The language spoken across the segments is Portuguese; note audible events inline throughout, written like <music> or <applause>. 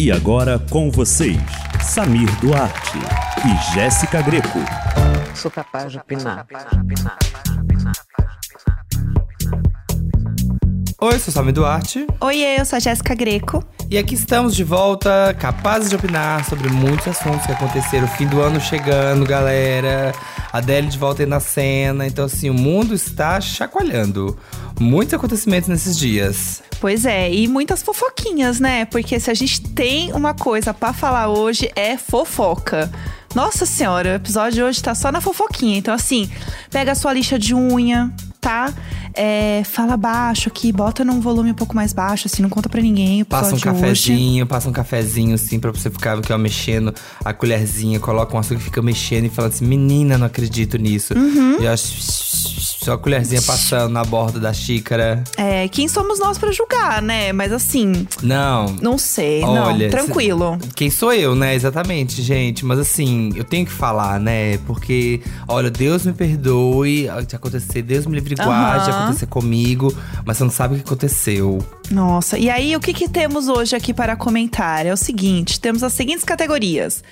E agora com vocês, Samir Duarte e Jéssica Greco. Sou capaz de opinar. Oi, sou Samir Duarte. Oi, eu sou a Jéssica Greco. E aqui estamos de volta, capazes de opinar sobre muitos assuntos que aconteceram. Fim do ano chegando, galera. Adele de volta aí na cena. Então, assim, o mundo está chacoalhando. Muitos acontecimentos nesses dias. Pois é, e muitas fofoquinhas, né? Porque se a gente tem uma coisa para falar hoje é fofoca. Nossa senhora, o episódio de hoje tá só na fofoquinha. Então, assim, pega a sua lixa de unha, tá? É, fala baixo aqui, bota num volume um pouco mais baixo, assim, não conta pra ninguém. Passa um cafezinho, passa um cafezinho, assim, pra você ficar aqui, ó, mexendo a colherzinha, coloca um açúcar e fica mexendo e fala assim: menina, não acredito nisso. Uhum. E ó, só a colherzinha passando na borda da xícara. É, quem somos nós pra julgar, né? Mas assim, Não. não sei, Olha, não, tranquilo. Quem sou eu, né? Exatamente, gente. Mas assim, eu tenho que falar, né? Porque, olha, Deus me perdoe de acontecer, Deus me livre guarde de acontecer comigo, mas você não sabe o que aconteceu. Nossa, e aí o que, que temos hoje aqui para comentar? É o seguinte: temos as seguintes categorias: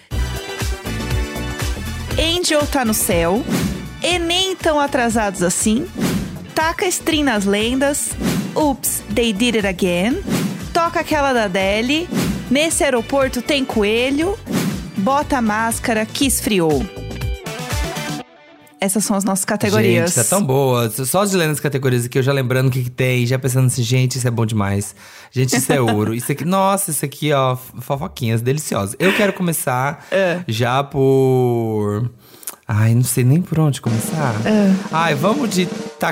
Angel tá no céu, Enem tão atrasados assim, Taca stream nas lendas, Oops, they did it again, Toca aquela da Adele, Nesse aeroporto tem coelho, Bota a máscara que esfriou. Essas são as nossas categorias. Gente, tá tão boa. Só de lendo as categorias aqui, eu já lembrando o que, que tem, já pensando assim, gente, isso é bom demais. Gente, isso é ouro. Isso aqui, nossa, isso aqui, ó, fofoquinhas deliciosas. Eu quero começar É. já por. Ai, não sei nem por onde começar. É. Ai, vamos de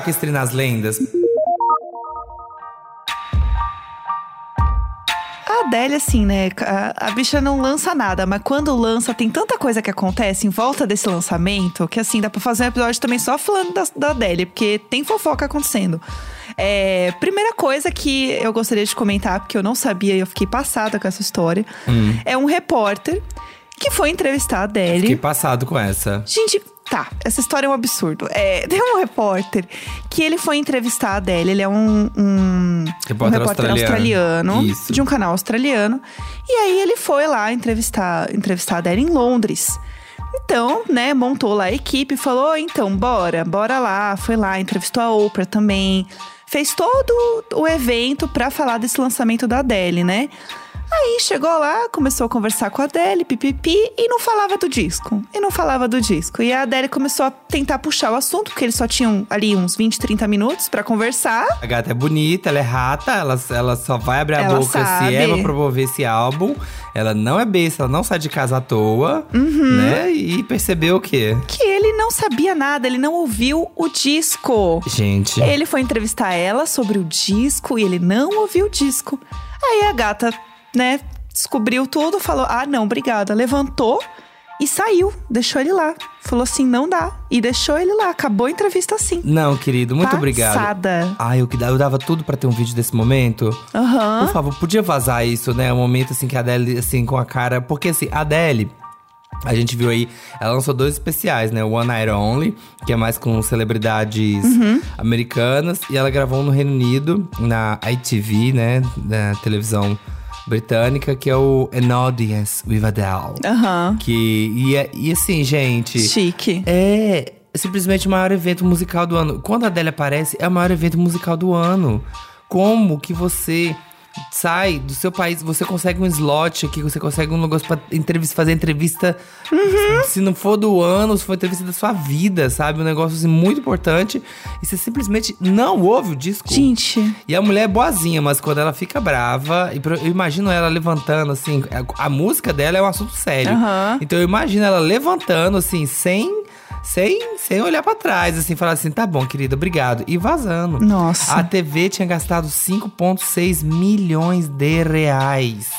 Stream nas lendas. A Adele, assim, né? A, a bicha não lança nada, mas quando lança, tem tanta coisa que acontece em volta desse lançamento que, assim, dá pra fazer um episódio também só falando da, da Adele, porque tem fofoca acontecendo. É, primeira coisa que eu gostaria de comentar, porque eu não sabia e eu fiquei passada com essa história, é um repórter que foi entrevistar a Adele. Fiquei passado com essa. Gente, tá, essa história é um absurdo. É, <laughs> tem um repórter que ele foi entrevistar a Adele. Ele é um, um, Repórter um repórter australiano. australiano, de um canal australiano. E aí ele foi lá entrevistar, entrevistar a Adele em Londres. Então, né, montou lá a equipe e falou: então, bora, bora lá. Foi lá, entrevistou a Oprah também. Fez todo o evento pra falar desse lançamento da Adele, né? Aí chegou lá, começou a conversar com a Adele, pipipi, e não falava do disco. E não falava do disco. E a Adele começou a tentar puxar o assunto, porque eles só tinham ali uns 20, 30 minutos pra conversar. A gata é bonita, ela é rata, ela, ela só vai abrir a Ela boca sabe. se é pra promover esse álbum. Ela não é besta, ela não sai de casa à toa, Uhum. né? E percebeu o quê? Que ele não sabia nada, ele não ouviu o disco. Gente. Ele foi entrevistar ela sobre o disco e ele não ouviu o disco. Aí a gata, né, descobriu tudo, falou: ah, não, obrigada. Levantou e saiu, deixou ele lá. Falou assim: não dá. E deixou ele lá. Acabou a entrevista assim. Não, querido, muito obrigado. Passada. Ai, eu, que dava- eu dava tudo pra ter um vídeo desse momento. Aham. Por favor, podia vazar isso, né? Um momento assim que a Adele, assim, com a cara. Porque assim, a Adele. A gente viu aí, ela lançou dois especiais, né? One Night Only, que é mais com celebridades Uhum. americanas. E ela gravou um no Reino Unido, na ITV, né? Na televisão britânica, que é o An Audience with Adele. Aham. Que, e, é- e assim, gente… Chique. É simplesmente o maior evento musical do ano. Quando a Adele aparece, é o maior evento musical do ano. Como que você sai do seu país, você consegue um slot aqui, você consegue um negócio pra entrevista, fazer entrevista. Se não for do ano, se for entrevista da sua vida, sabe? Um negócio assim, muito importante. E você simplesmente não ouve o disco. Gente, E a mulher é boazinha, mas quando ela fica brava, eu imagino ela levantando, assim, a, a música dela é um assunto sério. Aham. Então eu imagino ela levantando, assim, sem. Sem, sem olhar pra trás, assim, falar assim, tá bom, querida, obrigado. E vazando. Nossa. A TV tinha gastado 5,6 milhões de reais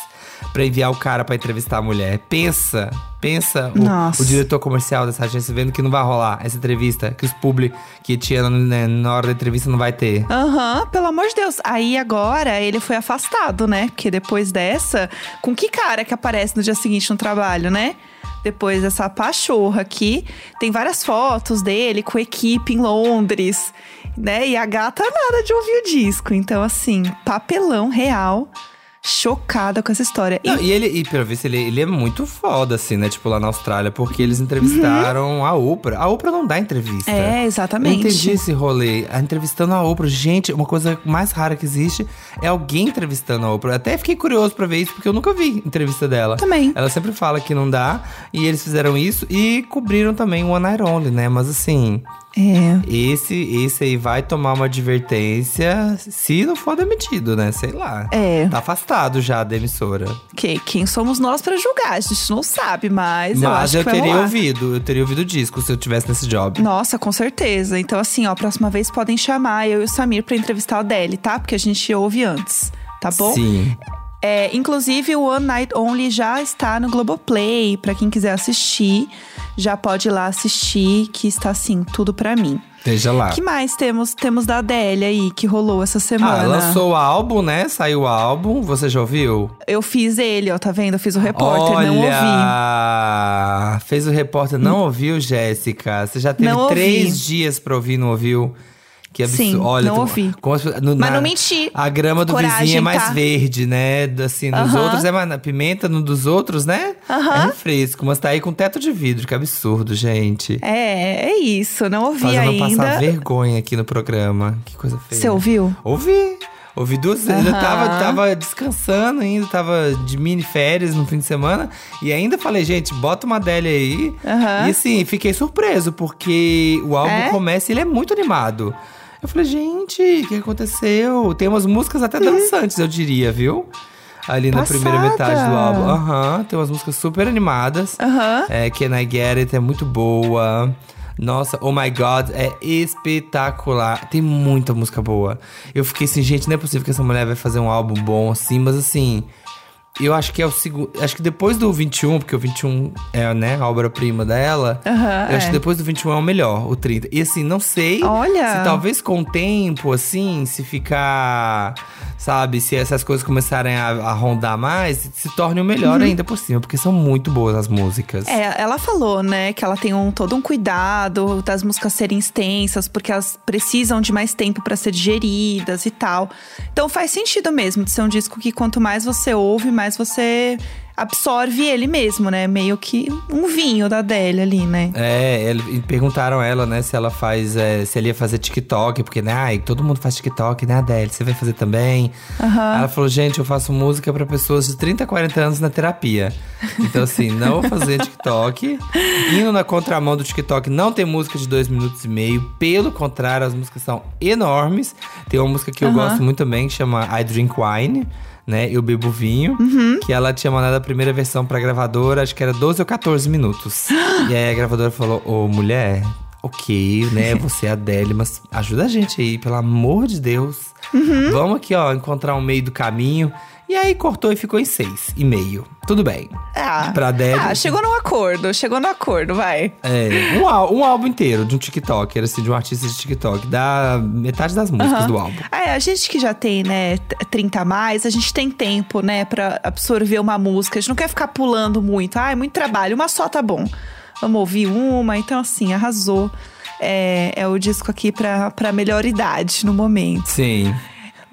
pra enviar o cara pra entrevistar a mulher. Pensa, pensa o- o, diretor comercial dessa agência vendo que não vai rolar essa entrevista, que os publi que tinha né, na hora da entrevista não vai ter. Aham, pelo amor de Deus. Aí agora ele foi afastado, né? Porque depois dessa, com que cara que aparece no dia seguinte no trabalho, né? Depois dessa pachorra aqui, tem várias fotos dele com equipe em Londres, né? E a gata nada de ouvir o disco. Então, assim, papelão real. Chocada com essa história. Não, e ele, e pelo visto, ele, ele é muito foda, assim, né? Tipo, lá na Austrália, porque eles entrevistaram a Oprah. A Oprah não dá entrevista. Uhum. É, Eu exatamente. entendi esse rolê. A Entrevistando a Oprah. Gente, uma coisa mais rara que existe é alguém entrevistando a Oprah. Eu Até fiquei curioso pra ver isso, porque eu nunca vi entrevista dela. Também. Ela sempre fala que não dá. E eles fizeram isso e cobriram também o One Night Only, né? Mas assim, É. esse, esse aí vai tomar uma advertência se não for demitido, né? Sei lá. É. Tá afastado já da emissora. Que, quem somos nós pra julgar? A gente não sabe, mas, eu Mas acho eu, que teria ouvido, eu teria ouvido o disco se eu tivesse nesse job. Nossa, com certeza. Então, assim, ó, próxima vez podem chamar eu e o Samir pra entrevistar a Adele, tá? Porque a gente ouve antes, tá bom? Sim. É, inclusive, o One Night Only já está no Globoplay. Pra quem quiser assistir, já pode ir lá assistir, que está assim, tudo pra mim. Esteja lá. que mais temos? Temos da Adele aí, que rolou essa semana. Ah, lançou o álbum, né? Saiu o álbum. Você já ouviu? Eu fiz ele, ó, tá vendo? Eu fiz o repórter, não ouvi. Olha! Fez o repórter, não ouviu, Jéssica? Você já teve Não ouvi. três dias pra ouvir, não ouviu? Que absurdo. Sim, Olha, não tu- ouvi. as- no- Mas na- não menti. A grama do Coragem, vizinho é mais tá? verde, né? Assim, nos Aham. outros é mais. A pimenta no dos outros, né? Aham. É refresco, mas tá aí com teto de vidro. Que absurdo, gente. É, é isso, não ouvi Fazendo ainda. passar vergonha aqui no programa. Que coisa feia. Você ouviu? Ouvi. Ouvi duas vezes. Eu Aham. tava, tava descansando ainda, tava de mini férias no fim de semana. E ainda falei, gente, bota uma Adele aí. E assim, fiquei surpreso, porque o álbum É? começa e ele é muito animado. Eu falei, gente, o que aconteceu? Tem umas músicas até dançantes, eu diria, viu? Ali na Passada. primeira metade do álbum. Aham, tem umas músicas super animadas. Aham. É, Can I Get It é muito boa. Nossa, Oh My God é espetacular. Tem muita música boa. Eu fiquei assim, gente, não é possível que essa mulher vai fazer um álbum bom assim, mas assim. Eu acho que é o segundo. Acho que depois do 21, porque o 21 é, né, a obra-prima dela. Aham, eu acho é. que depois do 21 é o melhor, o 30. E assim, não sei Olha. se talvez com o tempo, assim, se ficar. Sabe, se essas coisas começarem a, a rondar mais, se torne o melhor ainda por cima, porque são muito boas as músicas. Uhum. É, ela falou, né, que ela tem um, todo um cuidado das músicas serem extensas, porque elas precisam de mais tempo pra ser digeridas e tal. Então faz sentido mesmo de ser um disco que quanto mais você ouve, mais você absorve ele mesmo, né? Meio que um vinho da Adele ali, né? É, ele- perguntaram a ela, né, se ela faz. é, se ela ia fazer TikTok, porque, né, ai, todo mundo faz TikTok, né, Adele? Você vai fazer também? Aham. Ela falou, gente, eu faço música pra pessoas de 30, 40 anos na terapia. Então, assim, não vou fazer TikTok. Indo na contramão do TikTok, não tem música de dois minutos e meio. Pelo contrário, as músicas são enormes. Tem uma música que eu gosto muito também, que chama I Drink Wine. Né, eu bebo vinho, que ela tinha mandado a primeira versão pra gravadora, acho que era 12 ou 14 minutos. <gasps> e aí a gravadora falou: Ô mulher, ok, né? <laughs> Você é a Adele, mas ajuda a gente aí, pelo amor de Deus. Vamos aqui, ó, encontrar um meio do caminho. E aí cortou e ficou em seis e meio. Tudo bem. Ah, Pra Adele. ah, chegou num acordo, chegou no acordo, vai. É, um, ál- um álbum inteiro de um TikToker, assim, de um artista de TikTok. Dá metade das músicas do álbum. É, a gente que já tem, né, t- 30 a mais, a gente tem tempo, né, pra absorver uma música. A gente não quer ficar pulando muito. Ah, é muito trabalho, uma só tá bom. Vamos ouvir uma. Então, assim, arrasou. É, é o disco aqui pra, pra melhor idade no momento. Sim.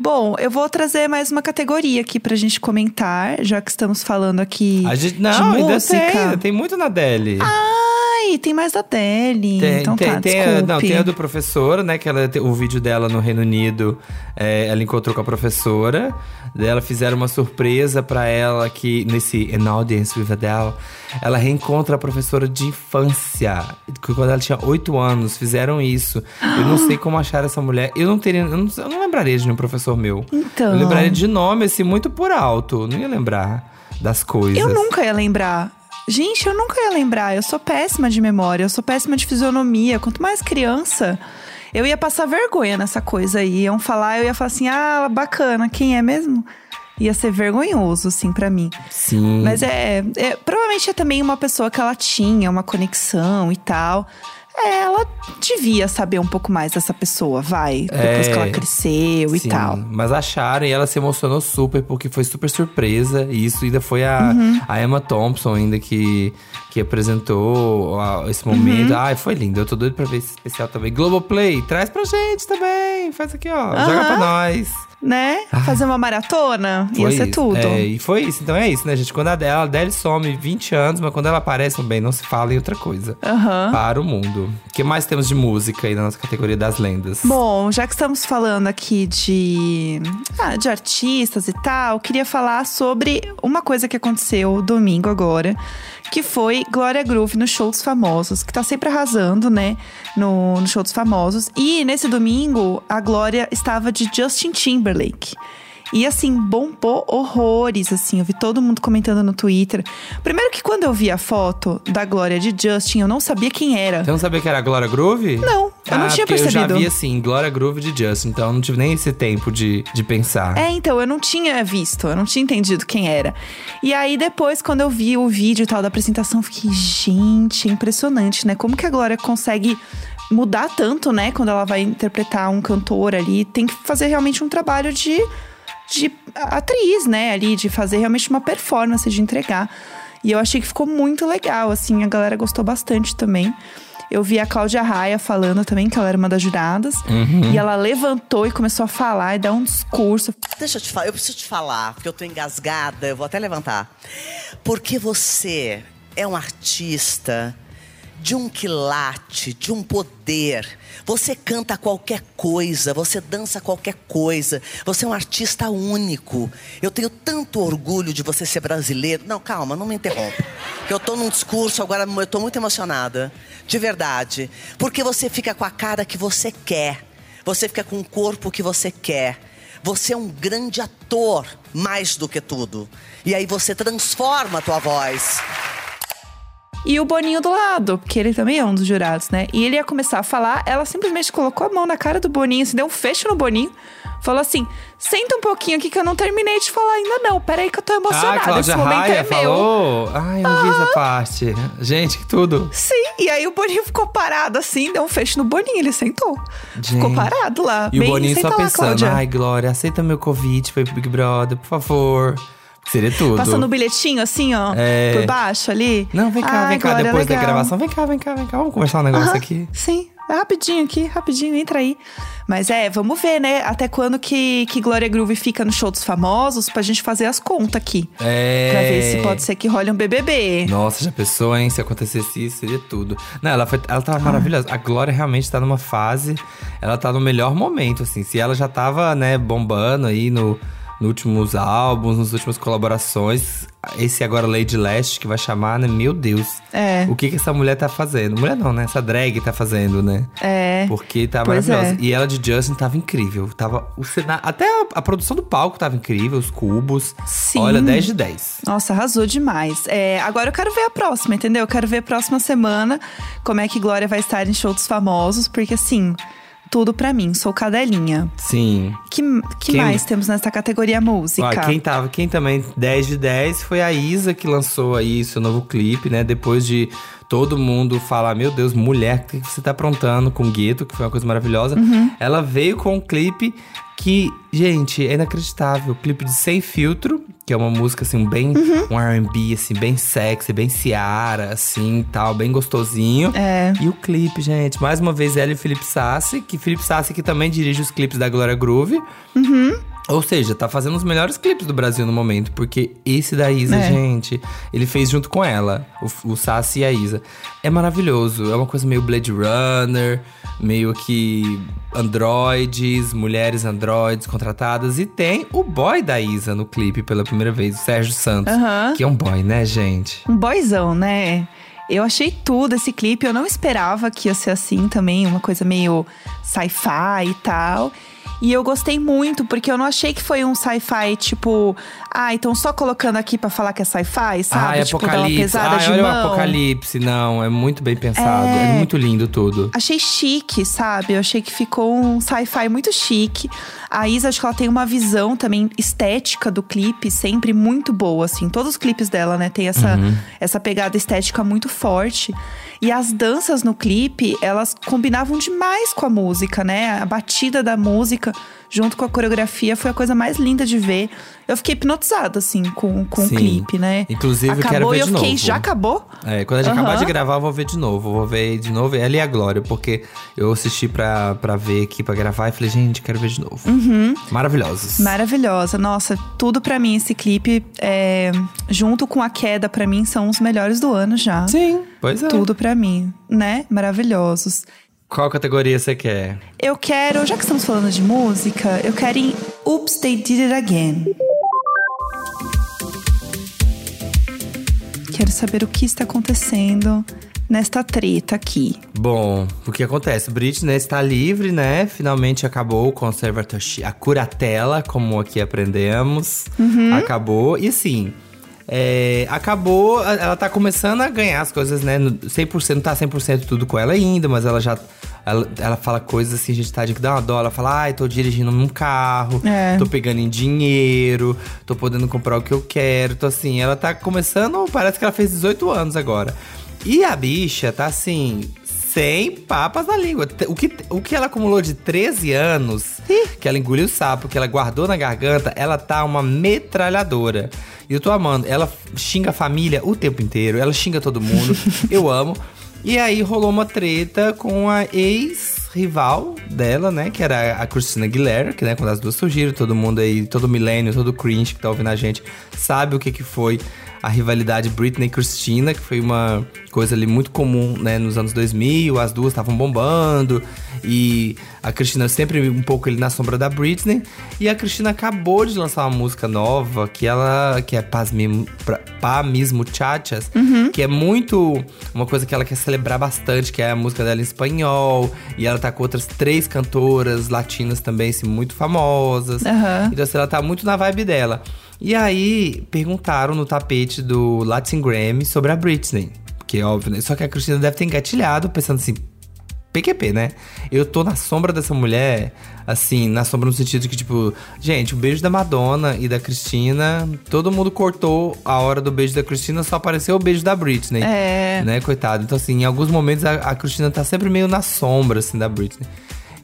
Bom, eu vou trazer mais uma categoria aqui pra gente comentar, já que estamos falando aqui A gente, de não, ainda música. tem, tem muito na Deli. Tem mais da. Tem, então tem, tá, tem a, não, tem a do professor, né? Que ela o vídeo dela no Reino Unido. é, ela encontrou com a professora. Daí ela fizeram uma surpresa pra ela que nesse An Audience with Adele, ela reencontra a professora de infância. Quando ela tinha 8 anos, fizeram isso. Eu não sei como achar essa mulher. Eu não teria. Eu não, eu não lembraria de nenhum professor meu. Então. Eu lembraria de nome, assim, muito por alto. Não ia lembrar das coisas. Eu nunca ia lembrar. Gente, eu nunca ia lembrar. Eu sou péssima de memória, eu sou péssima de fisionomia. Quanto mais criança, eu ia passar vergonha nessa coisa aí. Iam falar, eu ia falar assim: ah, bacana, quem é mesmo? Ia ser vergonhoso, assim, pra mim. Sim. Mas é, é- Provavelmente é também uma pessoa que ela tinha, uma conexão e tal. É, ela devia saber um pouco mais dessa pessoa, vai. Depois É, que ela cresceu e Sim, tal. Mas acharam e ela se emocionou super, porque foi super surpresa. E isso ainda foi a, Uhum. a Emma Thompson, ainda que que apresentou esse momento. Ai, foi lindo. Eu tô doido pra ver esse especial também. Globoplay, traz pra gente também. Faz aqui, ó. Joga pra nós. Né? Fazer uma maratona ia Foi ser isso. tudo. É, e foi isso. Então é isso, né, gente? Quando a Adele, a Adele some 20 anos, mas quando ela aparece, bem, não se fala em outra coisa. Aham. Para o mundo. O que mais temos de música aí na nossa categoria das lendas? Bom, já que estamos falando aqui de, ah, de artistas e tal, queria falar sobre uma coisa que aconteceu domingo agora, que foi Glória Groove no Show dos Famosos, que tá sempre arrasando, né, no, no Show dos Famosos. E nesse domingo, a Glória estava de Justin Timberlake. E assim, bombou horrores, assim. Eu vi todo mundo comentando no Twitter. Primeiro que quando eu vi a foto da Glória de Justin, eu não sabia quem era. Você não sabia que era a Glória Groove? Não, eu não Ah, tinha porque Eu percebido. já vi assim, Glória Groove de Justin, então eu não tive nem esse tempo de, de pensar. É, então, eu não tinha visto, eu não tinha entendido quem era. E aí, depois, quando eu vi o vídeo e tal da apresentação, eu fiquei, gente, é impressionante, né? Como que a Glória consegue mudar tanto, né? Quando ela vai interpretar um cantor ali, tem que fazer realmente um trabalho de, de atriz, né? Ali, de fazer realmente uma performance, de entregar. E eu achei que ficou muito legal, assim, a galera gostou bastante também. Eu vi a Cláudia Raia falando também, que ela era uma das juradas. E ela levantou e começou a falar e dar um discurso. Deixa eu te falar, eu preciso te falar, porque eu tô engasgada, eu vou até levantar. Porque você é um artista de um quilate, de um poder. Você canta qualquer coisa, você dança qualquer coisa. Você é um artista único. Eu tenho tanto orgulho de você ser brasileiro. Não, calma, não me interrompa. Eu tô num discurso agora, eu tô muito emocionada. De verdade. Porque você fica com a cara que você quer. Você fica com o corpo que você quer. Você é um grande ator, mais do que tudo. E aí você transforma a tua voz. E o Boninho do lado, porque ele também é um dos jurados, né? E ele ia começar a falar, ela simplesmente colocou a mão na cara do Boninho, se deu um fecho no Boninho. Falou assim: senta um pouquinho aqui que eu não terminei de falar ainda, não. Peraí que eu tô emocionada. Ah, Cláudia Esse momento Raia é meu. falou. Ai, eu não vi essa parte. Gente, que tudo. Sim, e aí o Boninho ficou parado assim, deu um fecho no Boninho, ele sentou. Ficou Gente. parado lá. E o bem, Boninho senta só lá, pensando, Cláudia. ai, Glória, aceita meu convite pro Big Brother, por favor. Seria tudo. Passando o bilhetinho assim, ó, É. por baixo ali. Não, vem cá, Ai, vem cá, depois da legal. gravação. Vem cá, vem cá, vem cá. Vamos conversar um negócio Aham, aqui. Sim, é rapidinho aqui, rapidinho, entra aí. Mas é, vamos ver, né? Até quando que, que Glória Groove fica no show dos famosos pra gente fazer as contas aqui. É. Pra ver se pode ser que role um BBB. Nossa, já pensou, hein? Se acontecesse isso, seria tudo. Não, ela, foi, ela tava maravilhosa. A Glória realmente tá numa fase. Ela tá no melhor momento, assim. Se ela já tava, né, bombando aí no, nos últimos álbuns, nas últimas colaborações. Esse agora Lady Last, que vai chamar, né? Meu Deus. É. O que que essa mulher tá fazendo? Mulher não, né? Essa drag tá fazendo, né? É. Porque tá Pois maravilhosa. é. E ela de Justin tava incrível. Tava o cenário, até a, a produção do palco tava incrível, os cubos. Sim. Olha, 10 de 10. Nossa, arrasou demais. É, agora eu quero ver a próxima, entendeu? Eu quero ver a próxima semana como é que Glória vai estar em show dos famosos, porque assim, tudo pra mim, sou cadelinha. Sim. Que, que Quem- mais temos nessa categoria música? Ó, quem tava, quem também 10 de 10 foi a Isa que lançou aí seu novo clipe, né? Depois de todo mundo falar, meu Deus, mulher, o que você tá aprontando com Gueto, que foi uma coisa maravilhosa. Uhum. Ela veio com um clipe que, gente, é inacreditável. Clipe de Sem Filtro, que é uma música assim, bem Uhum. um R&B assim, bem sexy, bem Ciara, assim, tal, bem gostosinho. É. E o clipe, gente, mais uma vez ela e o Felipe Sassi, que Felipe Sassi que também dirige os clipes da Glória Groove. Ou seja, tá fazendo os melhores clipes do Brasil no momento, porque esse da Isa, É. gente, ele fez junto com ela, o, o Sassi e a Isa. É maravilhoso, é uma coisa meio Blade Runner, meio que androides, mulheres androides contratadas. E tem o boy da Isa no clipe pela primeira vez, o Sérgio Santos. Aham. Que é um boy, né, gente? Um boyzão, né? Eu achei tudo esse clipe. Eu não esperava que ia ser assim também, uma coisa meio sci-fi e tal. E eu gostei muito, porque eu não achei que foi um sci-fi tipo, ah, então só colocando aqui pra falar que é sci-fi, sabe? Ai, tipo, dar uma apocalipse. pesada Ai, de olha mão. o apocalipse. Não, é muito bem pensado. É, É. muito lindo tudo. Achei chique, sabe? Eu achei que ficou um sci-fi muito chique. A Isa, acho que ela tem uma visão também estética do clipe sempre muito boa, assim. Todos os clipes dela, né, tem essa, essa pegada estética muito forte. E as danças no clipe, elas combinavam demais com a música, né? A batida da música junto com a coreografia, foi a coisa mais linda de ver. Eu fiquei hipnotizada, assim, com, com Sim. o clipe, né? Inclusive, eu acabou quero ver eu de fiquei, novo. já acabou? É, quando a gente Aham. acabar de gravar, eu vou ver de novo. Vou ver de novo ela e a Glória, porque eu assisti pra, pra ver aqui, pra gravar, e falei, gente, quero ver de novo. Uhum. Maravilhosos. Maravilhosa. Nossa, tudo pra mim esse clipe, é, junto com a queda, pra mim, são os melhores do ano já. Sim, pois é. Tudo pra mim, né? Maravilhosos. Qual categoria você quer? Eu quero, já que estamos falando de música, eu quero em Oops, They Did It Again. Quero saber o que está acontecendo nesta treta aqui. Bom, o que acontece? Britney está livre, né? Finalmente acabou o conservatorship, a curatela, como aqui aprendemos. Uhum. Acabou. E assim, é, acabou, ela tá começando a ganhar as coisas, né? No 100%, não tá 100% tudo com ela ainda, mas ela já. Ela, ela fala coisas assim, gente, tá de que dá uma dó. Ela fala, ai, tô dirigindo num carro, É. tô pegando em dinheiro, tô podendo comprar o que eu quero. Tô assim, ela tá começando, parece que ela fez 18 anos agora. E a bicha tá assim, sem papas na língua. O que, o que ela acumulou de 13 anos, que ela engoliu o sapo, que ela guardou na garganta, ela tá uma metralhadora. E eu tô amando. Ela xinga a família o tempo inteiro, ela xinga todo mundo. <laughs> eu amo. E aí rolou uma treta com a ex-rival dela, né? Que era a Christina Aguilera, que né, quando as duas surgiram, todo mundo aí, todo milênio, todo cringe que tá ouvindo a gente, sabe o que que foi a rivalidade Britney e Christina, que foi uma coisa ali muito comum, né, nos anos 2000, as duas estavam bombando, e a Christina sempre um pouco ali na sombra da Britney, e a Christina acabou de lançar uma música nova, que ela, que é Paz Mismo, pra- Pá Mismo Chachas, que é muito uma coisa que ela quer celebrar bastante, que é a música dela em espanhol, e ela tá com outras três cantoras latinas também, assim, muito famosas. Aham. Então, assim, ela tá muito na vibe dela. E aí, perguntaram no tapete do Latin Grammy sobre a Britney. Que é óbvio, né? Só que a Cristina deve ter engatilhado, pensando assim. PQP, né? Eu tô na sombra dessa mulher, assim, na sombra no sentido que, tipo, gente, o beijo da Madonna e da Cristina, todo mundo cortou a hora do beijo da Cristina, só apareceu o beijo da Britney. É. Né, coitado. Então, assim, em alguns momentos a, a Cristina tá sempre meio na sombra, assim, da Britney.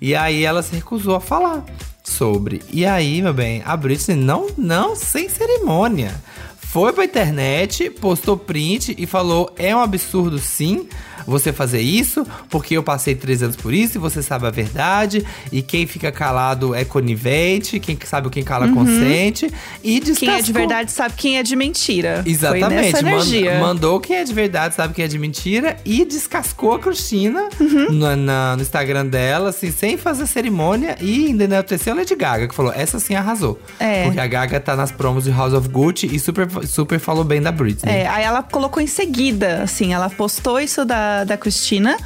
E aí ela se recusou a falar sobre. E aí, meu bem, a Britney não, não, sem cerimônia. Foi pra internet, postou print e falou: é um absurdo sim você fazer isso, porque eu passei três anos por isso e você sabe a verdade. E quem fica calado é conivente, quem sabe quem cala consente. E descascou. Quem é de verdade sabe quem é de mentira. Exatamente. mandou quem é de verdade, sabe quem é de mentira. E descascou a Cristina Uhum. na- no Instagram dela, assim, sem fazer cerimônia. E ainda enalteceu a Lady Gaga, que falou, essa sim arrasou. É. Porque a Gaga tá nas promos de House of Gucci e super, super falou bem da Britney. É, aí ela colocou em seguida, assim, ela postou isso da, da Cristina.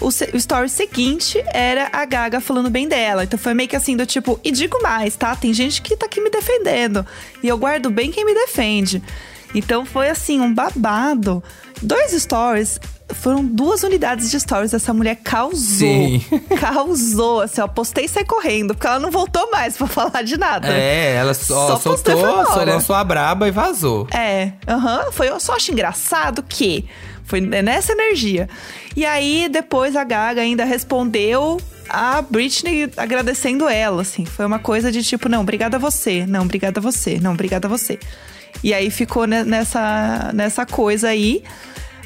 O, o story seguinte era a Gaga falando bem dela. Então foi meio que assim, do tipo, e digo mais, tá? Tem gente que tá aqui me defendendo. E eu guardo bem quem me defende. Então foi assim, um babado. Dois stories. Foram duas unidades de stories. Essa mulher causou. Sim. <laughs> Causou. Assim, ó, postei e saí correndo. Porque ela não voltou mais pra falar de nada. É, ela só, Só soltou, só lançou a braba e vazou. É, aham. foi, eu só acho engraçado que foi nessa energia. E aí, depois a Gaga ainda respondeu a Britney agradecendo ela, assim. Foi uma coisa de tipo, não, obrigada a você, não, obrigada a você, não, obrigada a você. E aí ficou ne- nessa, nessa coisa aí.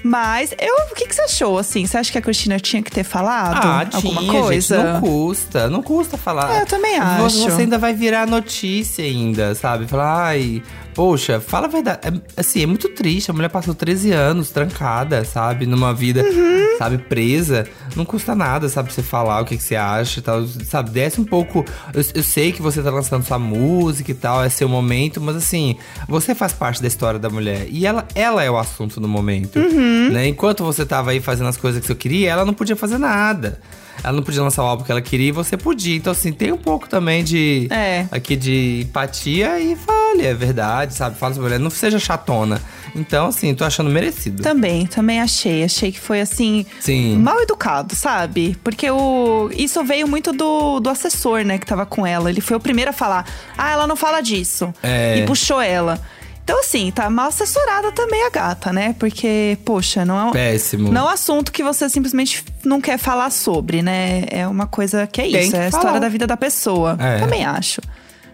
Mas eu, o que, que você achou, assim? Você acha que a Cristina tinha que ter falado Ah, alguma tinha, coisa? gente, não custa, não custa falar. É, eu também acho. Você ainda vai virar notícia ainda, sabe? Falar, ai, poxa, fala a verdade. É, assim, é muito triste, a mulher passou 13 anos trancada, sabe? Numa vida, Uhum. sabe, presa. Não custa nada, sabe, você falar o que, que você acha e tal, sabe? Desce um pouco. Eu, eu sei que você tá lançando sua música e tal, é seu momento, mas assim, você faz parte da história da mulher. E ela, ela é o assunto no momento. Uhum. Né? Enquanto você tava aí fazendo as coisas que você queria, ela não podia fazer nada. Ela não podia lançar o álbum que ela queria e você podia. Então, assim, tem um pouco também de. É. Aqui de empatia e fale, é verdade, sabe? Fala sobre ela. Não seja chatona. Então, assim, tô achando merecido. Também, também achei. Achei que foi assim. Sim. Mal educado, sabe? Porque o. Isso veio muito do, do assessor, né, que tava com ela. Ele foi o primeiro a falar: ah, ela não fala disso. É. E puxou ela. Então, assim, tá mal assessorada também a gata, né? Porque, poxa, não é, Péssimo. não é um assunto que você simplesmente não quer falar sobre, né? É uma coisa que é Tem isso, que é a falar. história da vida da pessoa. É. Também acho.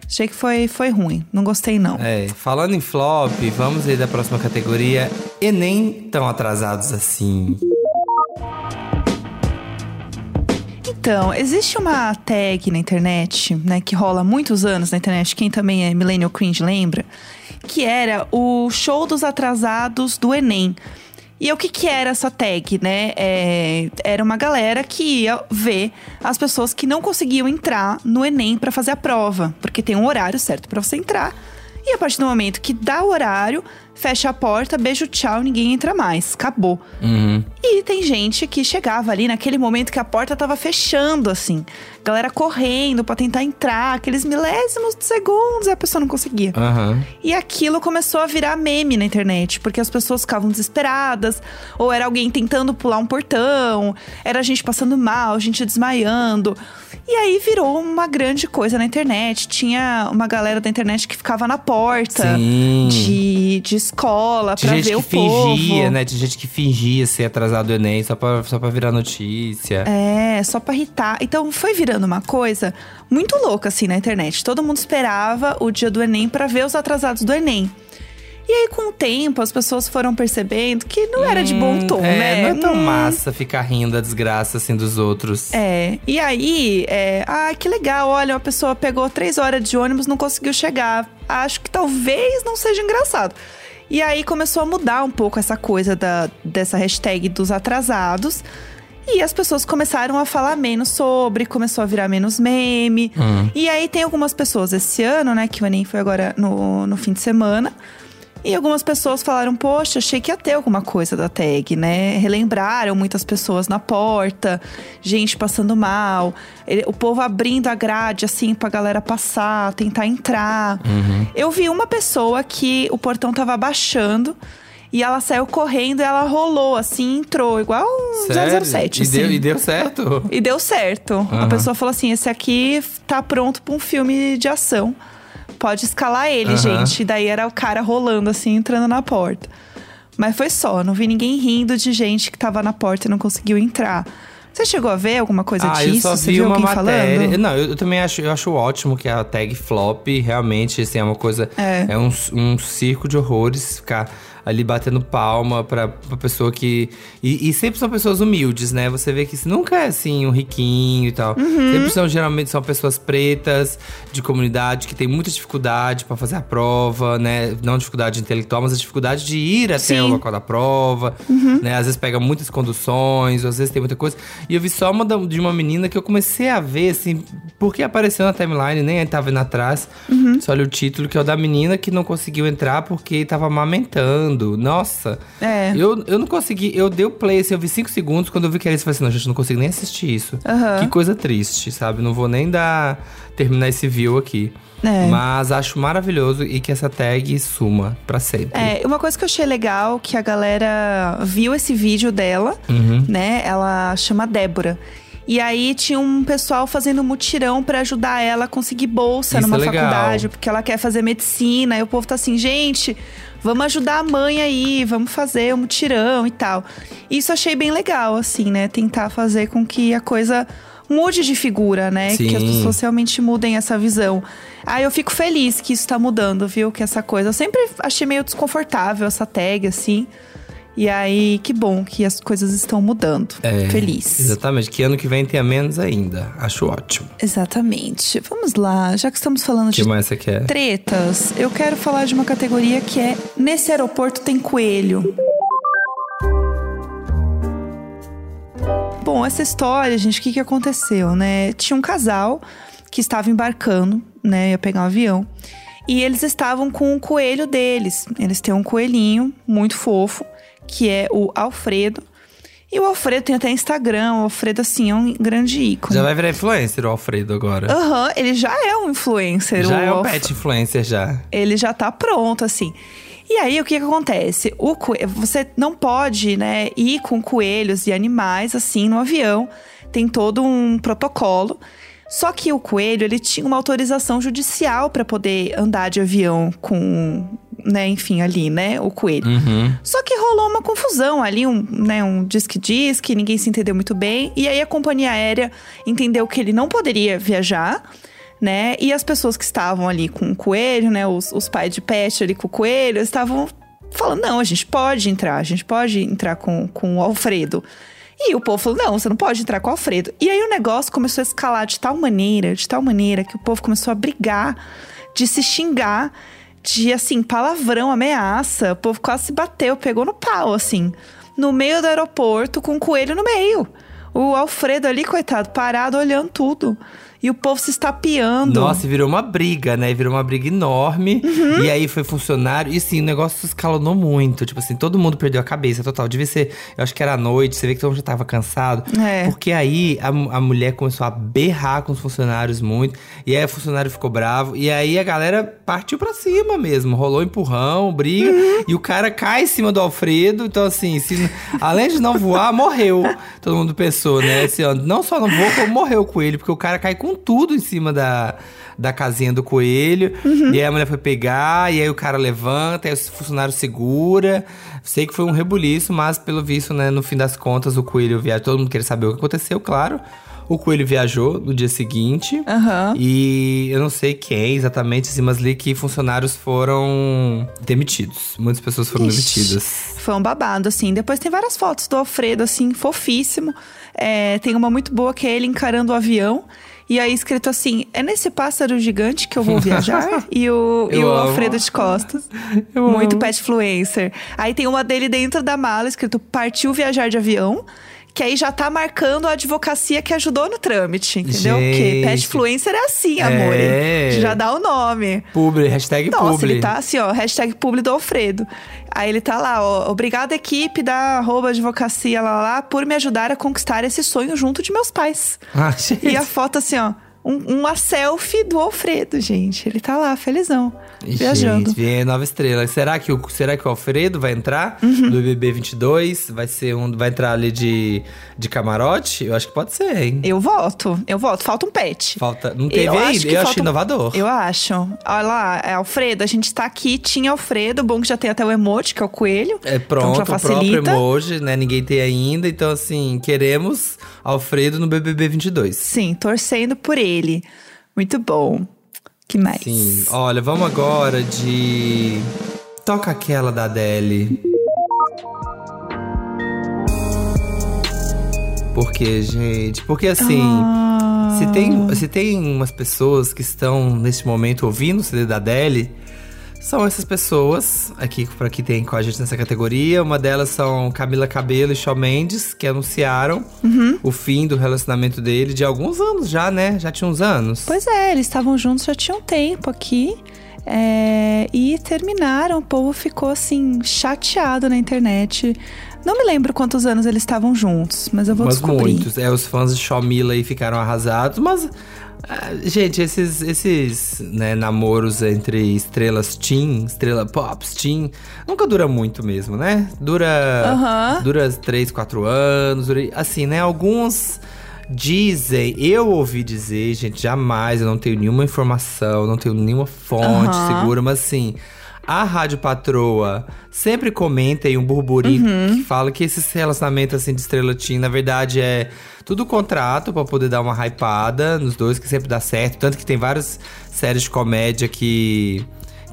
Achei que foi, foi ruim. Não gostei, não. É, falando em flop, vamos aí da próxima categoria. Enem tão atrasados assim. Então, existe uma tag na internet, né, que rola há muitos anos na internet, quem também é Millennial Cringe lembra, que era o show dos atrasados do Enem. E o que que era essa tag, né? É, era uma galera que ia ver as pessoas que não conseguiam entrar no Enem para fazer a prova, porque tem um horário certo para você entrar. E a partir do momento que dá o horário, fecha a porta, beijo, tchau, ninguém entra mais. Acabou. Uhum. E tem gente que chegava ali naquele momento que a porta tava fechando, assim. Galera correndo pra tentar entrar, aqueles milésimos de segundos, e a pessoa não conseguia. Aham. E aquilo começou a virar meme na internet, porque as pessoas ficavam desesperadas, ou era alguém tentando pular um portão, era gente passando mal, gente desmaiando. E aí virou uma grande coisa na internet. Tinha uma galera da internet que ficava na porta Sim. de, de escola pra gente ver que o povo. fingia, né? Tinha gente que fingia ser atrasado do Enem só pra, só pra virar notícia. É, só pra irritar. Então foi virando uma coisa muito louca assim na internet. Todo mundo esperava o dia do Enem pra ver os atrasados do Enem. E aí, com o tempo, as pessoas foram percebendo que não era de bom tom, é, né? Não é tão Hum, massa ficar rindo da desgraça assim dos outros. É, e aí, é, ah, que legal, olha, uma pessoa pegou três horas de ônibus, não conseguiu chegar. Acho que talvez não seja engraçado. E aí começou a mudar um pouco essa coisa da, dessa hashtag dos atrasados. E as pessoas começaram a falar menos sobre, começou a virar menos meme. Hum. E aí tem algumas pessoas esse ano, né, que o Enem foi agora no, no fim de semana. E algumas pessoas falaram, poxa, achei que ia ter alguma coisa da tag, né? Relembraram muitas pessoas na porta, gente passando mal, o povo abrindo a grade, assim, pra galera passar, tentar entrar. Uhum. Eu vi uma pessoa que o portão tava abaixando e ela saiu correndo e ela rolou, assim, entrou, igual um Sério? 007, E assim. deu, e deu certo. E deu certo. Aham. A pessoa falou assim: esse aqui tá pronto pra um filme de ação. Pode escalar ele, Aham. gente. E daí era o cara rolando assim, entrando na porta. Mas foi só, não vi ninguém rindo de gente que tava na porta e não conseguiu entrar. Você chegou a ver alguma coisa ah, disso? eu só Você vi viu uma alguém matéria. falando? Não, eu, eu também acho, eu acho ótimo que a tag flop realmente assim, é uma coisa. É. um, um circo de horrores ficar ali batendo palma pra, pra pessoa que. E, e sempre são pessoas humildes, né? Você vê que isso nunca é assim, um riquinho e tal. Uhum. Sempre são, geralmente, são pessoas pretas, de comunidade, que tem muita dificuldade pra fazer a prova, né? Não dificuldade intelectual, mas a dificuldade de ir até Sim. o local da prova, né? Às vezes pega muitas conduções, às vezes tem muita coisa. E eu vi só uma de uma menina que eu comecei a ver, assim, porque apareceu na timeline, nem tava indo atrás. Só olha o título, que é o da menina que não conseguiu entrar porque tava amamentando. Nossa. É. Eu, eu não consegui, eu dei o play, assim, eu vi cinco segundos, quando eu vi que era isso, eu falei assim, não, gente, não consigo nem assistir isso. Aham. Que coisa triste, sabe? Não vou nem dar, terminar esse view aqui. É. Mas acho maravilhoso e que essa tag suma pra sempre. É, uma coisa que eu achei legal que a galera viu esse vídeo dela, Uhum. né? Ela chama Débora. E aí tinha um pessoal fazendo mutirão pra ajudar ela a conseguir bolsa Isso numa é faculdade, porque ela quer fazer medicina. E o povo tá assim, gente, vamos ajudar a mãe aí, vamos fazer o mutirão e tal. Isso achei bem legal, assim, né? Tentar fazer com que a coisa mude de figura, né? Que as Sim. pessoas realmente mudem essa visão. Aí eu fico feliz que isso tá mudando, viu? Que essa coisa. Eu sempre achei meio desconfortável essa tag, assim. E aí, que bom que as coisas estão mudando. É, Feliz. Exatamente. Que ano que vem tenha menos ainda. Acho ótimo. Exatamente. Vamos lá, já que estamos falando que de mais você quer? tretas, eu quero falar de uma categoria que é Nesse aeroporto tem coelho. Bom, essa história, gente, o que, que aconteceu, né? Tinha um casal que estava embarcando, né? Ia pegar um avião. E eles estavam com o coelho deles. Eles têm um coelhinho muito fofo, que é o Alfredo. E o Alfredo tem até Instagram. O Alfredo, assim, é um grande ícone. Já vai virar influencer o Alfredo agora. Aham, ele já é um influencer. já é o Alf- pet influencer já. Ele já tá pronto, assim. E aí, o que, que acontece? O coe- Você não pode, né, ir com coelhos e animais, assim, no avião. Tem todo um protocolo. Só que o coelho, ele tinha uma autorização judicial para poder andar de avião com né, enfim, ali, né, o coelho. Uhum. Só que rolou uma confusão ali, um, né, um disque-disque, ninguém se entendeu muito bem. E aí a companhia aérea entendeu que ele não poderia viajar, né? E as pessoas que estavam ali com o coelho, né, os, os pais de pet ali com o coelho, estavam falando: não, a gente pode entrar, a gente pode entrar com, com o Alfredo. E o povo falou: não, você não pode entrar com o Alfredo. E aí o negócio começou a escalar de tal maneira, de tal maneira, que o povo começou a brigar, de se xingar, de assim, palavrão, ameaça. O povo quase se bateu, pegou no pau, assim, no meio do aeroporto, com o coelho no meio. O Alfredo ali, coitado, parado, olhando tudo. E o povo se estapeando. Nossa, virou uma briga, né? Virou uma briga enorme. Uhum. E aí foi funcionário. E sim, o negócio escalonou muito. Tipo assim, todo mundo perdeu a cabeça total. Devia ser, eu acho que era à noite, você vê que todo mundo já tava cansado. É. Porque aí a, a mulher começou a berrar com os funcionários muito. E aí o funcionário ficou bravo. E aí a galera partiu pra cima mesmo. Rolou empurrão, briga. Uhum. E o cara cai em cima do Alfredo. Então, assim, se, além de não voar, morreu. Todo mundo pensou, né? Assim, ó, não só não voou, como morreu com ele. Porque o cara cai com tudo em cima da, da casinha do coelho. E aí a mulher foi pegar, e aí o cara levanta, aí o funcionário segura. Sei que foi um rebuliço, mas pelo visto, né, no fim das contas, o coelho viajou. Todo mundo queria saber o que aconteceu, claro. O coelho viajou no dia seguinte. Aham. E eu não sei quem exatamente, assim, mas li que funcionários foram demitidos. Muitas pessoas foram Ixi. demitidas. Foi um babado, assim. Depois tem várias fotos do Alfredo, assim, fofíssimo. É, tem uma muito boa que é ele encarando o avião. E aí escrito assim: é nesse pássaro gigante que eu vou viajar? <laughs> e o, e o amo. Alfredo de costas. Eu muito amo. pet influencer. Aí tem uma dele dentro da mala escrito: partiu viajar de avião. Que aí já tá marcando a advocacia que ajudou no trâmite, entendeu? Porque pet Gente. influencer é assim, amor. É. Já dá o nome. Publi, hashtag Nossa, publi. ele tá assim, ó, hashtag publi do Alfredo. Aí ele tá lá, ó, obrigada equipe da arroba advocacia lá, lá por me ajudar a conquistar esse sonho junto de meus pais. Ah, gente. <laughs> E a foto assim, ó, um- uma selfie do Alfredo, gente. Ele tá lá, felizão, viajando. Gente, vem nova estrela. Será que, o, será que o Alfredo vai entrar Uhum. do BBB 22? Vai ser um, vai entrar ali de, de camarote? Eu acho que pode ser, hein? Eu voto, eu voto. Falta um pet. Falta, não teve Eu ainda. acho Eu achei um- inovador. Eu acho. Olha lá, é Alfredo, a gente tá aqui, tinha Alfredo, bom que já tem até o emoji, que é o coelho. É então pronto, já o próprio emoji, né? Ninguém tem ainda. Então, assim, queremos Alfredo no BBB 22. Sim, torcendo por ele. Muito bom. Que mais? Sim. Olha, vamos agora de. Toca aquela da Adele. Por quê, gente? Porque assim. Ah. Se tem, se tem umas pessoas que estão neste momento ouvindo o CD da Adele, são essas pessoas aqui para que tem com a gente nessa categoria. Uma delas são Camila Cabelo e Shawn Mendes, que anunciaram Uhum. o fim do relacionamento dele de alguns anos já, né? Já tinha uns anos. Pois é, eles estavam juntos já tinha um tempo aqui. é, e terminaram, o povo ficou assim, chateado na internet. Não me lembro quantos anos eles estavam juntos, mas eu vou mas descobrir. muitos. É, os fãs de Shawmila aí ficaram arrasados, mas. Ah, Gente, esses, esses né, namoros entre estrelas teen, estrela pops teen, nunca dura muito mesmo, né? Dura. Aham. Dura 3, 4 anos. Dura, assim, né? Alguns dizem, eu ouvi dizer, gente, jamais, eu não tenho nenhuma informação, não tenho nenhuma fonte segura, mas assim. A Rádio Patroa sempre comenta aí um burburinho Uhum. que fala que esses relacionamentos assim de estrela teen, na verdade, é tudo contrato pra poder dar uma hypada nos dois, que sempre dá certo. Tanto que tem várias séries de comédia que,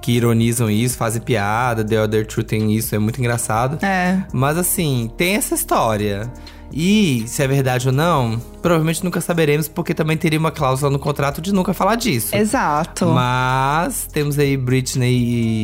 que ironizam isso, fazem piada. The Other Truth tem isso, é muito engraçado. É. Mas assim, tem essa história. E se é verdade ou não, provavelmente nunca saberemos, porque também teria uma cláusula no contrato de nunca falar disso. Exato. Mas temos aí Britney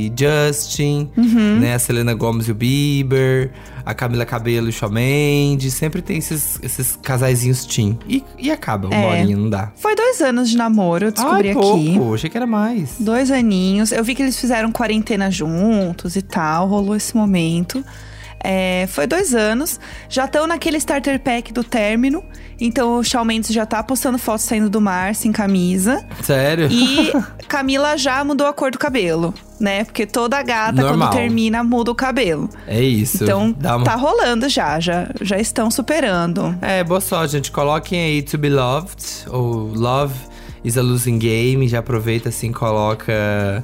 e Justin, Uhum. né? A Selena Gomez e o Bieber, a Camila Cabello e o Shawn Mendes. Sempre tem esses, esses casaizinhos teen. E, e acaba, uma É. horinha, não dá. Foi dois anos de namoro, eu descobri Ai, aqui. pouco. Achei que era mais. Dois aninhos. Eu vi que eles fizeram quarentena juntos e tal, rolou esse momento. É, foi dois anos. Já estão naquele starter pack do término. Então o Shawn Mendes já tá postando fotos saindo do mar, sem camisa. Sério? E <laughs> Camila já mudou a cor do cabelo, né? Porque toda gata, Normal. quando termina, muda o cabelo. É isso. Então uma... tá rolando já, já, já estão superando. É, boa sorte, gente. Coloquem aí To Be Loved, ou Love is a Losing Game. Já aproveita assim, coloca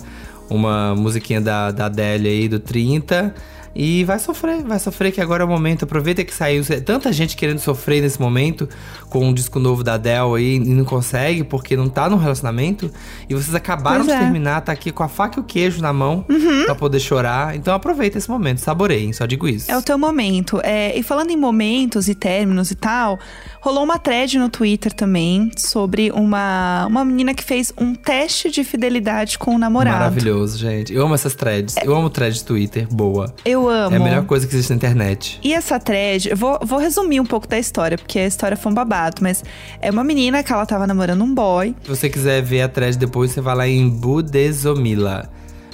uma musiquinha da, da Adele aí do 30. E vai sofrer, vai sofrer que agora é o momento. Aproveita que saiu tanta gente querendo sofrer nesse momento com um disco novo da Adele aí e não consegue porque não tá no relacionamento. E vocês acabaram Pois de é. terminar, tá aqui com a faca e o queijo na mão pra poder chorar. Então aproveita esse momento, saboreiem, só digo isso. É o teu momento. É, e falando em momentos e términos e tal, rolou uma thread no Twitter também sobre uma, uma menina que fez um teste de fidelidade com o namorado. Maravilhoso, gente. Eu amo essas threads. Eu amo thread de Twitter, boa. Eu amo. É a melhor coisa que existe na internet. E essa thread, eu vou, vou resumir um pouco da história, porque a história foi um babado, mas é uma menina que ela tava namorando um boy. Se você quiser ver a thread depois, você vai lá em Budesomila.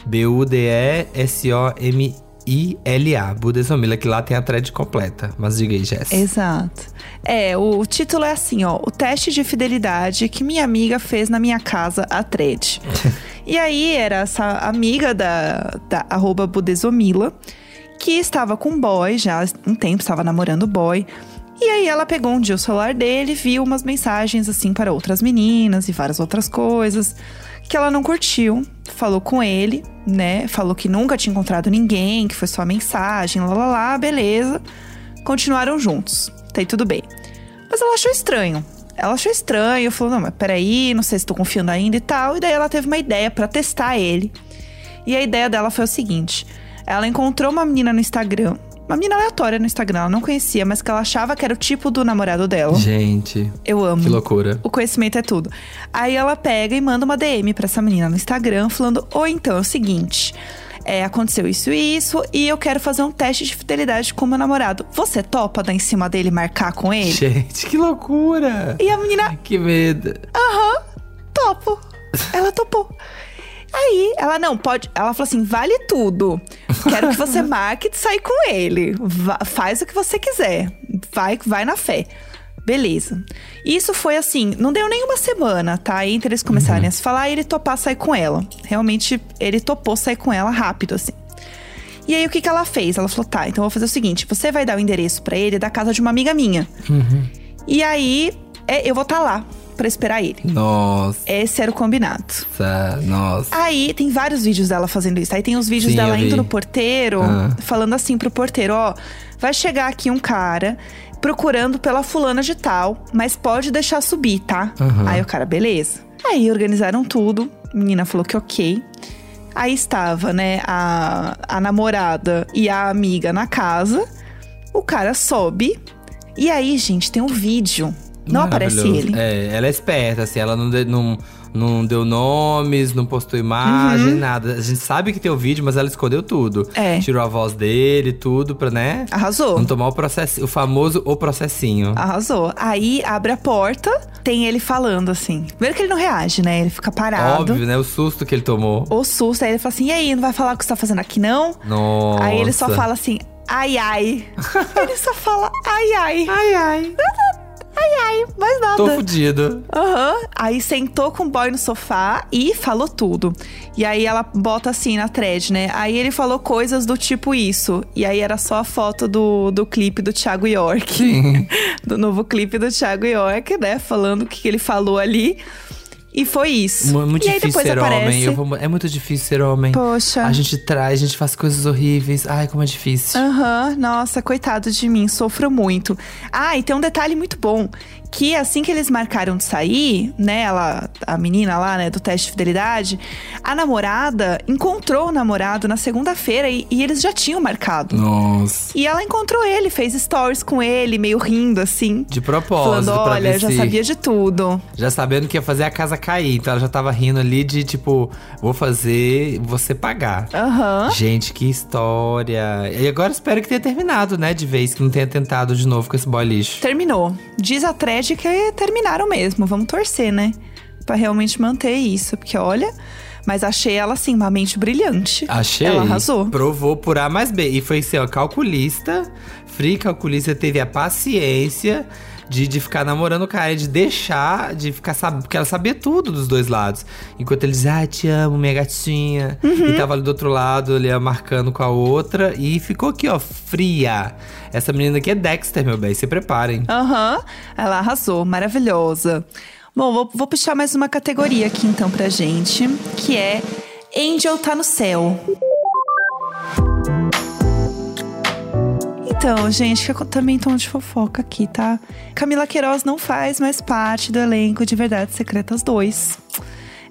B-U-D-E-S-O-M-I-L-A. Budesomila, que lá tem a thread completa. Mas diga aí, Jess. Exato. É, o, o título é assim, ó. O teste de fidelidade que minha amiga fez na minha casa, a thread. <laughs> e aí, era essa amiga da, da arroba Budesomila, que estava com boy já um tempo, estava namorando boy. E aí ela pegou um dia o celular dele, viu umas mensagens assim para outras meninas e várias outras coisas que ela não curtiu. Falou com ele, né? Falou que nunca tinha encontrado ninguém, que foi só mensagem, lá lá lá, beleza. Continuaram juntos. Tá aí tudo bem. Mas ela achou estranho. Ela achou estranho, falou: não, mas peraí, não sei se tô confiando ainda e tal. E daí ela teve uma ideia pra testar ele. E a ideia dela foi o seguinte: ela encontrou uma menina no Instagram, uma menina aleatória no Instagram, ela não conhecia, mas que ela achava que era o tipo do namorado dela. Gente, Eu amo. que loucura. O conhecimento é tudo. Aí ela pega e manda uma DM pra essa menina no Instagram, falando: Ou então é o seguinte. É, aconteceu isso e isso, e eu quero fazer um teste de fidelidade com meu namorado. Você topa dar em cima dele e marcar com ele? Gente, que loucura. E a menina, Que medo. topo. Ela topou. Aí, ela não, pode. Ela falou assim: vale tudo. Quero que você <laughs> marque de sair com ele. Va- faz o que você quiser. Vai, vai na fé. Beleza. Isso foi assim, não deu nem uma semana, tá? Entre eles começarem a se falar e ele topar sair com ela. Realmente, ele topou sair com ela rápido, assim. E aí, o que, que ela fez? Ela falou: tá, então eu vou fazer o seguinte: você vai dar o endereço pra ele da casa de uma amiga minha. E aí, é, eu vou estar lá pra esperar ele. Nossa, Esse era o combinado. nossa. Aí tem vários vídeos dela fazendo isso. Aí tem os vídeos Sim, dela indo no porteiro, Ah. falando assim pro porteiro: ó, vai chegar aqui um cara procurando pela fulana de tal, mas pode deixar subir, tá? Aham. Aí o cara, beleza. Aí organizaram tudo, a menina falou que ok. Aí estava, né, a, a namorada e a amiga na casa. O cara sobe. E aí, gente, tem um vídeo. Não aparece ele. É, ela é esperta, assim, ela não, de- não, não deu nomes, não postou imagem, nada. A gente sabe que tem o vídeo, mas ela escondeu tudo. Uhum. É. Tirou a voz dele, tudo, pra, né? Arrasou. Não tomar o processo, o famoso o processinho. Arrasou. Aí abre a porta, tem ele falando assim. Primeiro que ele não reage, né? Ele fica parado. Óbvio, né? O susto que ele tomou. O susto, aí ele fala assim: e aí, não vai falar o que você tá fazendo aqui, não? Nossa. Aí ele só fala assim, ai ai. <laughs> ele só fala ai ai. Ai, ai. <laughs> Ai ai, mais nada. Tô fudido. Aham. Aí sentou com o boy no sofá e falou tudo. E aí ela bota assim na thread, né? Aí ele falou coisas do tipo isso. E aí era só a foto do, do clipe do Thiago York. Sim. <laughs> do novo clipe do Thiago York, né? Falando o que ele falou ali. E foi isso. Mu- Muito e difícil ser aparece. homem. Vou- é muito difícil ser homem. Poxa. A gente traz, a gente faz coisas horríveis. Ai, como é difícil. Aham, nossa, coitado de mim, sofro muito. Ah, e tem um detalhe muito bom. Que assim que eles marcaram de sair, né, ela, a menina lá, né, do teste de fidelidade, a namorada encontrou o namorado na segunda-feira e, e eles já tinham marcado. Nossa. E ela encontrou ele, fez stories com ele, meio rindo assim. De propósito, Falando, olha, já se- sabia de tudo. Já sabendo que ia fazer a casa cair. Então ela já tava rindo ali de tipo, vou fazer você pagar. Aham. Gente, que história. E agora espero que tenha terminado, né? De vez que não tenha tentado de novo com esse boy lixo. Terminou. Diz a thread que terminaram mesmo. Vamos torcer, né? Pra realmente manter isso. Porque olha. Mas achei ela, assim, uma mente brilhante. Achei. Ela arrasou. Provou por A mais B. E foi assim, ó, calculista. Free calculista teve a paciência de, de ficar namorando o cara, de deixar, de ficar sabendo. Porque ela sabia tudo dos dois lados. Enquanto ele dizia, ah, te amo, minha gatinha. Uhum. E tava ali do outro lado, ia marcando com a outra. E ficou aqui, ó, fria. Essa menina aqui é Dexter, meu bem. Se preparem. Aham, ela arrasou, maravilhosa. Bom, vou, vou puxar mais uma categoria aqui então pra gente, que é Angel tá no céu. Então, gente, que eu também tom de fofoca aqui, tá? Camila Queiroz não faz mais parte do elenco de Verdades Secretas 2.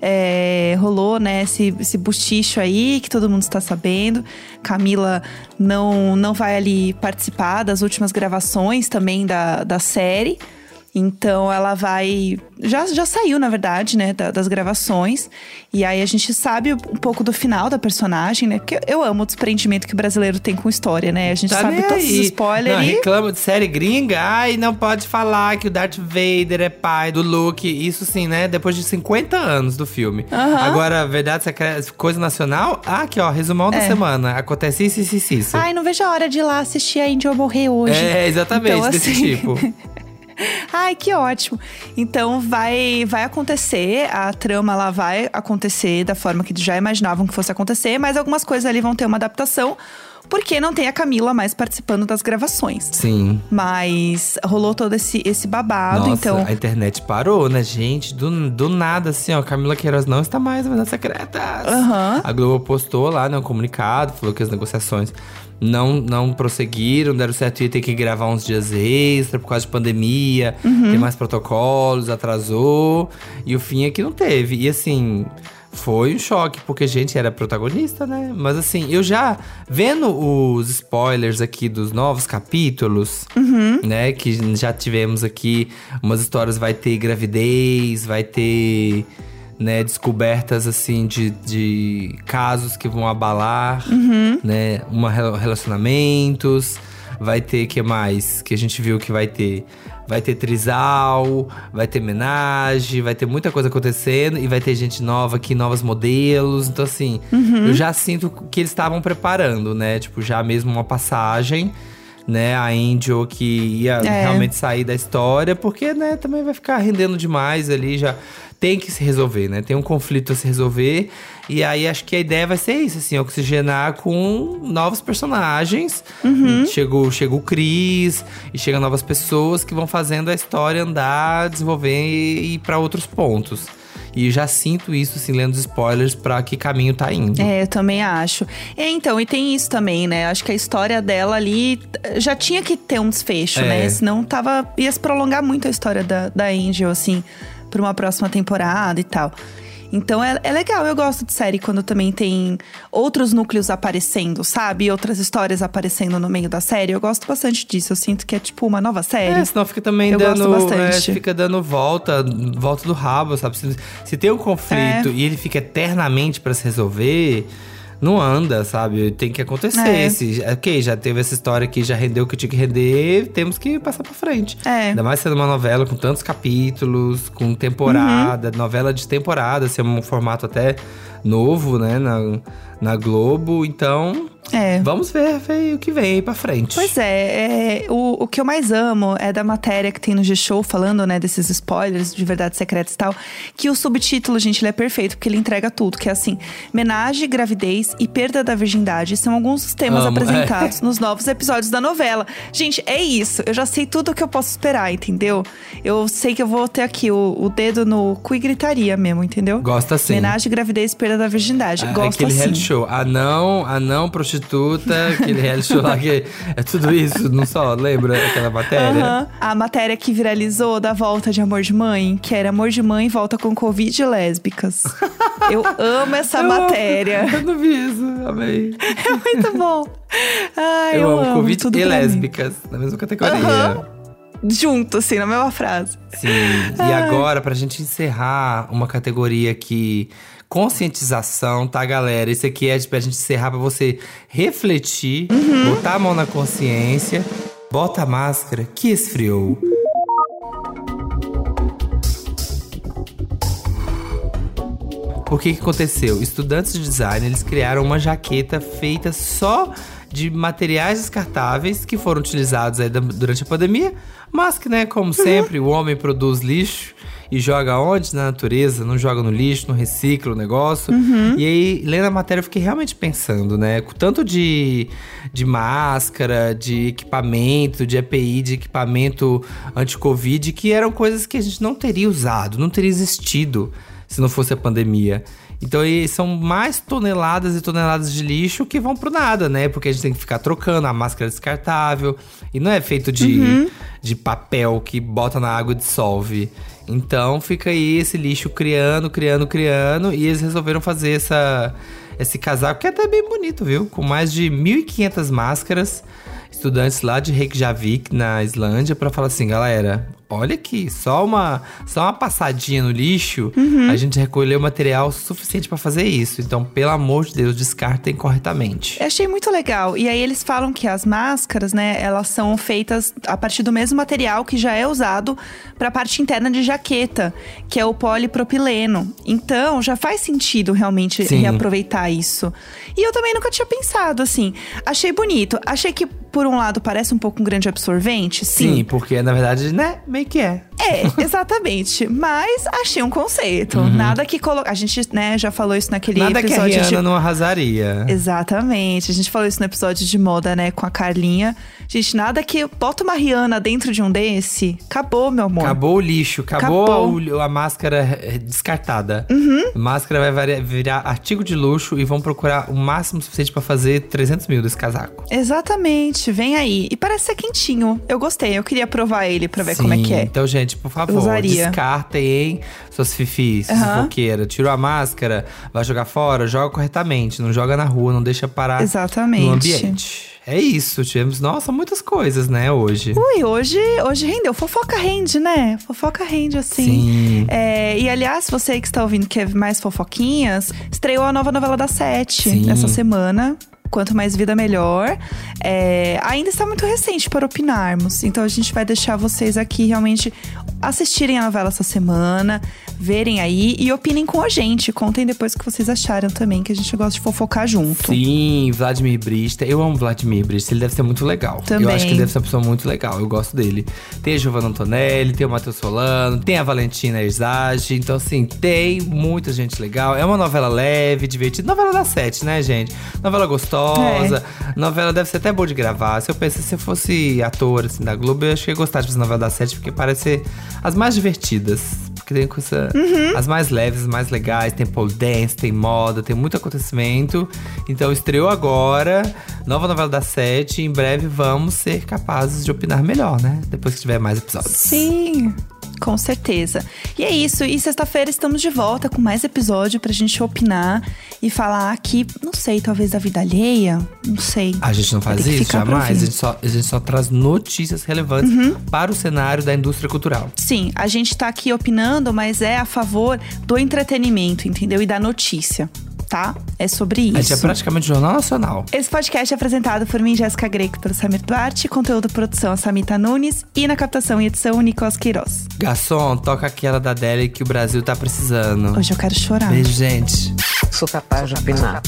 É, rolou, né, esse, esse buchicho aí que todo mundo está sabendo. Camila não, não vai ali participar das últimas gravações também da, da série. Então ela vai. Já, já saiu, na verdade, né, da, das gravações. E aí a gente sabe um pouco do final da personagem, né? Porque eu amo o desprendimento que o brasileiro tem com história, né? A gente Tá sabe todos os spoilers. Não, e- reclama de série gringa. Ai, não pode falar que o Darth Vader é pai do Luke. Isso sim, né? Depois de 50 anos do filme. Aham. Agora, verdade secreta, coisa nacional. Ah, aqui, ó, resumão da É. semana. Acontece isso, isso, isso. Ai, não vejo a hora de ir lá assistir a Angel morrer hoje. é, exatamente, Então, desse assim, tipo. <laughs> Ai, que ótimo. Então vai vai acontecer, a trama lá vai acontecer da forma que já imaginavam que fosse acontecer, mas algumas coisas ali vão ter uma adaptação, porque não tem a Camila mais participando das gravações. Sim. Mas rolou todo esse, esse babado, Nossa, então. a internet parou, né, gente? Do, do nada, assim, ó. Camila Queiroz não está mais na Verdades Secretas. Aham. A Globo postou lá, né, um comunicado, falou que as negociações não, não prosseguiram, deram certo, ia ter que gravar uns dias extra por causa de pandemia, Uhum. tem mais protocolos, atrasou. E o fim é que não teve. E assim. Foi um choque, porque a gente era protagonista, né? Mas assim, eu já vendo os spoilers aqui dos novos capítulos, né? Que já tivemos aqui umas histórias, vai ter gravidez, vai ter né, descobertas assim de, de casos que vão abalar, né, uma rela- relacionamentos, vai ter que mais que a gente viu que vai ter vai ter trisal, vai ter homenagem, vai ter muita coisa acontecendo e vai ter gente nova aqui, novos modelos. Então assim, eu já sinto que eles estavam preparando, né, tipo já mesmo uma passagem né, a Angel que ia É. realmente sair da história, porque, né, também vai ficar rendendo demais ali, já tem que se resolver, né? Tem um conflito a se resolver. E aí acho que a ideia vai ser isso, assim, oxigenar com novos personagens. Chegou, chega o Chris e chega novas pessoas que vão fazendo a história andar, desenvolver e ir pra outros pontos. E já sinto isso, assim, lendo os spoilers, pra que caminho tá indo. É, eu também acho. É, então, e tem isso também, né? Acho que a história dela ali já tinha que ter um desfecho, É. né? Senão tava, ia se prolongar muito a história da, da Angel, assim, pra uma próxima temporada e tal. Então é, é legal, eu gosto de série quando também tem outros núcleos aparecendo, sabe? Outras histórias aparecendo no meio da série. Eu gosto bastante disso. Eu sinto que é tipo uma nova série. É, senão fica também Eu dando. gosto bastante. é, fica dando volta, volta do rabo, sabe? Se, se tem um É. conflito e ele fica eternamente pra se resolver, não anda, sabe? Tem que acontecer. É. Se, ok, já teve essa história aqui, já rendeu o que tinha que render, temos que passar pra frente. É. Ainda mais sendo uma novela com tantos capítulos, com temporada, Uhum. novela de temporada, assim, é um formato até novo, né, na, na Globo. Então, É. vamos ver, ver o que vem aí pra frente. Pois é, é, o, o que eu mais amo é da matéria que tem no G-Show falando, né, desses spoilers de verdades secretas e tal, que o subtítulo, gente, ele é perfeito, porque ele entrega tudo, que é assim, menagem, gravidez e perda da virgindade são alguns dos temas Amo, apresentados nos novos episódios da novela. Gente, é isso, eu já sei tudo o que eu posso esperar, entendeu? Eu sei que eu vou ter aqui o, o dedo no cu e gritaria mesmo, entendeu? Gosta sim. Menagem, gravidez e perda da virgindade. Ah, Gosto aquele assim. reality show. Anão, anão, prostituta, aquele reality show lá que é tudo isso, não só lembra aquela matéria? Aham. A matéria que viralizou da volta de Amor de Mãe, que era Amor de Mãe volta com Covid e lésbicas. Eu amo essa <laughs> Eu amo. matéria. Eu não vi isso, amei. <laughs> É muito bom. Ai, eu, eu, amo Covid tudo e pra mim. lésbicas, na mesma categoria. Aham. Junto, assim, na mesma frase. Sim. E agora, pra gente encerrar uma categoria aqui, conscientização, tá, galera? Esse aqui é pra gente encerrar pra você refletir, Uhum. botar a mão na consciência, bota a máscara que esfriou. O que, que aconteceu? Estudantes de design eles criaram uma jaqueta feita só de materiais descartáveis que foram utilizados durante a pandemia, mas que, né, como sempre, o homem produz lixo e joga onde? Na natureza, não joga no lixo, não recicla o negócio. E aí, lendo a matéria, eu fiquei realmente pensando, né? Com tanto de, de máscara, de equipamento, de EPI, de equipamento anti-Covid, que eram coisas que a gente não teria usado, não teria existido se não fosse a pandemia. Então são mais toneladas e toneladas de lixo que vão pro nada, né? Porque a gente tem que ficar trocando a máscara descartável. E não é feito de, Uhum. de papel que bota na água e dissolve. Então fica aí esse lixo criando, criando, criando. E eles resolveram fazer essa, esse casaco, que é até bem bonito, viu? Com mais de 1.500 máscaras. Estudantes lá de Reykjavik, na Islândia, pra falar assim, galera, olha aqui, só uma, só uma passadinha no lixo, a gente recolheu material suficiente pra fazer isso. Então, pelo amor de Deus, descartem corretamente. Eu achei muito legal. E aí eles falam que as máscaras, né, elas são feitas a partir do mesmo material que já é usado para a parte interna de jaqueta, que é o polipropileno. Então, já faz sentido realmente Sim. reaproveitar isso. E eu também nunca tinha pensado assim. Achei bonito. Achei que por um lado parece um pouco um grande absorvente, Sim, porque na verdade, né, meio que é. É, <laughs> exatamente. Mas achei um conceito. Nada que coloca. A gente, né, já falou isso naquele Uhum. Nada que a episódio Rihanna de não arrasaria. Exatamente. A gente falou isso no episódio de moda, né, com a Carlinha. Gente, nada que bota uma Rihanna dentro de um desse. Acabou, meu amor. Acabou o lixo, acabou, Acabou. A, a máscara eh, descartada. Uhum. A máscara vai virar artigo de luxo e vão procurar o máximo suficiente pra fazer 300 mil desse casaco. Exatamente. Vem aí. E parece ser quentinho. Eu gostei. Eu queria provar ele pra ver como é Sim, que é. Então, gente, por favor, Usaria. descartem? Suas fifis, Aham. fofoqueira. Tirou a máscara, vai jogar fora, joga corretamente. Não joga na rua, não deixa parar Exatamente. no ambiente. É isso, tivemos, nossa, muitas coisas, né, hoje. Ui, hoje, hoje rendeu. Fofoca rende, né? Fofoca rende, assim. Sim. É, e aliás, você que está ouvindo que quer mais fofoquinhas, estreou a nova novela da Sete Sim. nessa semana. Quanto mais vida, melhor. É, ainda está muito recente para opinarmos. Então a gente vai deixar vocês aqui realmente assistirem a novela essa semana, verem aí e opinem com a gente. Contem depois o que vocês acharam também, que a gente gosta de fofocar junto. Sim, Vladimir Brista. Eu amo Vladimir Brista, ele deve ser muito legal. Eu Também. acho que ele deve ser uma pessoa muito legal, eu gosto dele. Tem a Giovanna Antonelli, tem o Matheus Solano, tem a Valentina Erzage. Então, assim, tem muita gente legal. É uma novela leve, divertida. Novela das sete, né, gente? Novela gostosa. Novela deve ser até boa de gravar. Se eu pensei, se eu fosse ator, assim, da Globo, eu acho que ia gostar de fazer novela das sete, porque parece ser as mais divertidas. Porque tem coisa. As mais leves, as mais legais. Tem pole dance, tem moda, tem muito acontecimento. Então estreou agora, nova novela da Sete. Em breve vamos ser capazes de opinar melhor, né? Depois que tiver mais episódios. Sim, com certeza. E é isso. E sexta-feira estamos de volta com mais episódio pra gente opinar e falar aqui, não sei, talvez da vida alheia. Não sei. A gente não faz isso jamais. A gente, só, a gente só traz notícias relevantes para o cenário da indústria cultural. Sim, a gente tá aqui opinando, mas é a favor do entretenimento, entendeu? E da notícia, tá? É sobre isso. A gente é praticamente Jornal Nacional. Esse podcast é apresentado por mim, Jéssica Greco, pelo Samir Duarte, conteúdo produção a Samita Nunes e na captação e edição o Nicolas Queiroz. Garçom, toca aquela da Deli que o Brasil tá precisando. Hoje eu quero chorar. Beijo, gente. Sou capaz de opinar.